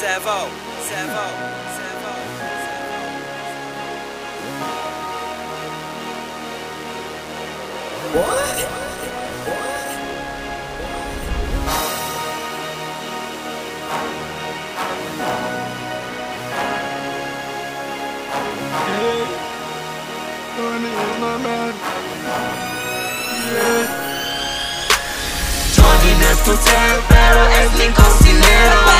Servo, servo, servo. Johnny no es tu ser, pero es mi cocinero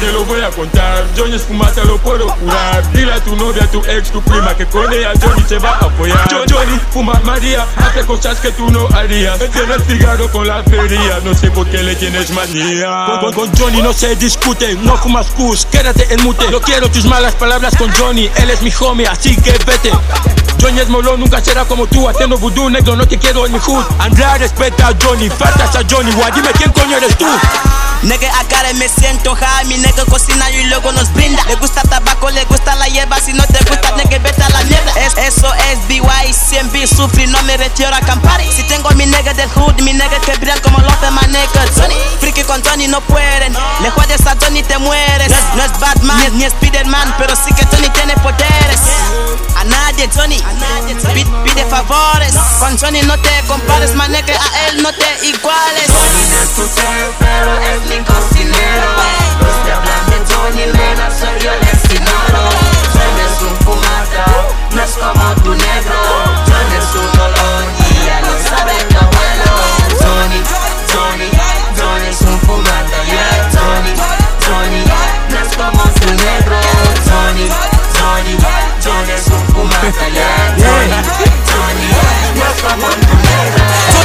te lo voy a contar. Johnny es fumata, lo puedo curar. Dile a tu novia, a tu ex, tu prima, que con ella Johnny se va a apoyar. Jo- Johnny fuma María, hace cosas que tú no harías. Tiene el cigarro con la feria, no sé por qué le tienes manía. Con, con- con Johnny no se discute, no fumas cus, quédate en mute. No quiero tus malas palabras con Johnny, él es mi homie, así que vete. Johnny es molón, nunca será como tú, haciendo vudú negro, no te quiero en mi hood. Andrea respeta a Johnny, faltas a Johnny, guay, dime quién coño eres tú. Nigga, me siento high. Mi nigga cocina y luego nos brinda. Le gusta tabaco, le gusta la hierba. Si no te gusta, nigga, vete a la mierda. Es, eso es BY, siempre sufrir, no me retiro a acampar. Si tengo mi nigga del hood, mi nigga que brillan como los niggas. Johnny, friki con Johnny no pueden. Le juegas a Johnny, te mueres. No es, no es Batman, ni, ni Spiderman, pero sí que Johnny tiene poderes. A nadie, Pi- pide favores. Con Johnny no te compares, nigga, a él no te iguales.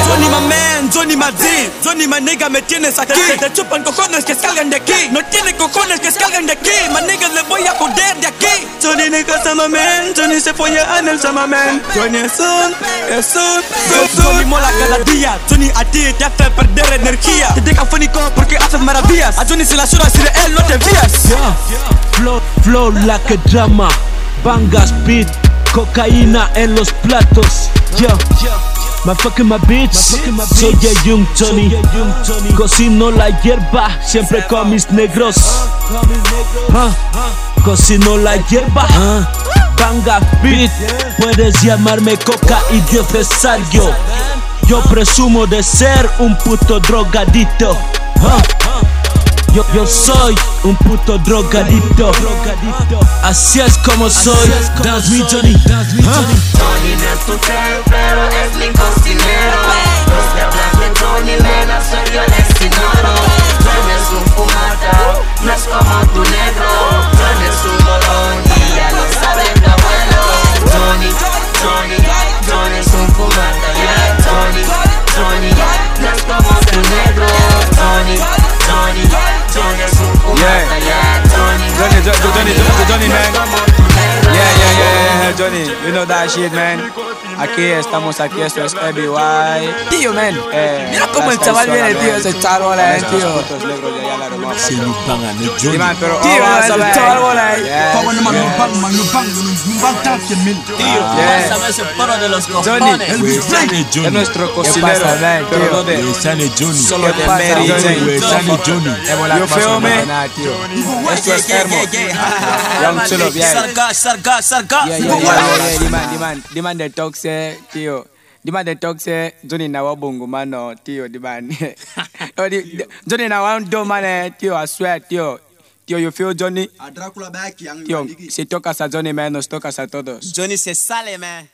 Johnny, my man, Johnny my D, Johnny my nigga me tienes aquí Te chupan cojones que salgan de aquí. No tiene cojones que salgan de aquí. My niggas le voy a joder de aquí. Johnny nigga sama man, Johnny se folla en el sama man. Johnny es un, es un, es un. Johnny mola cada día, Johnny a ti te hace perder energía. Te deja fónico porque haces maravillas. A Johnny se la suda si de él no te fías. Flow, flow like a drama. Banga speed, cocaína en los platos. Yo, my fucking my bitch. Soy el Young Johnny. Cocino la hierba, siempre con mis negros. Ah, Cocino la hierba. Ah, Banga beat, puedes llamarme coca y Dios cesario. Yo presumo de ser un puto drogadito. Ah, yo, yo soy un puto drogadito. Así es como soy. Dance me, Johnny. Ah. Johnny no es tu ser, pero es mi cocinero Los que hablan de Johnny, nena, soy yo les ignoro Johnny es un fumata, no es como tu negro Johnny es un molón y ya lo sabe tu abuelo Johnny, Johnny, Johnny es un fumata, yeah Johnny, Johnny, no es como tu negro Johnny, Johnny, Yeah Johnny, Johnny, Jo- Jo- Johnny, Jo- Johnny, man. Yeah, yeah, yeah, yeah, Johnny, you know that shit, man. Aquí estamos, aquí esto es EBY. Tío, man, Eh, mira cómo el chaval viene, tío, ese chaval, eh, tío Sí, Johnny. man, pero Tío, ese chaval, eh. Yes, Power man, yes. no bang, man, no bang, no, no bang tan cien mil. Yes. ese poro de los Johnny, Sane es Johnny. nuestro pasa, cocinero, man, pero tío? no de Sane Johnny. solo de pasa, Mary Johnny? Jane. Sane Johnny. Yo feo, me. Esto es hermoso. Ya un chulo, bien. Sarga, sarga, sarga. Yeah, yeah, yeah, yeah, yeah. Demand, demand, demand the talk say, tío. Demand the talk say, Johnny na wabungu mano, tío, demand. Oh, di- di- Johnny na wando man, tío, I swear, tío. Tío, you feel Johnny? A Drácula back, young Tío, si tocas a Johnny, man, nos tocas a todos. Johnny se sale, man.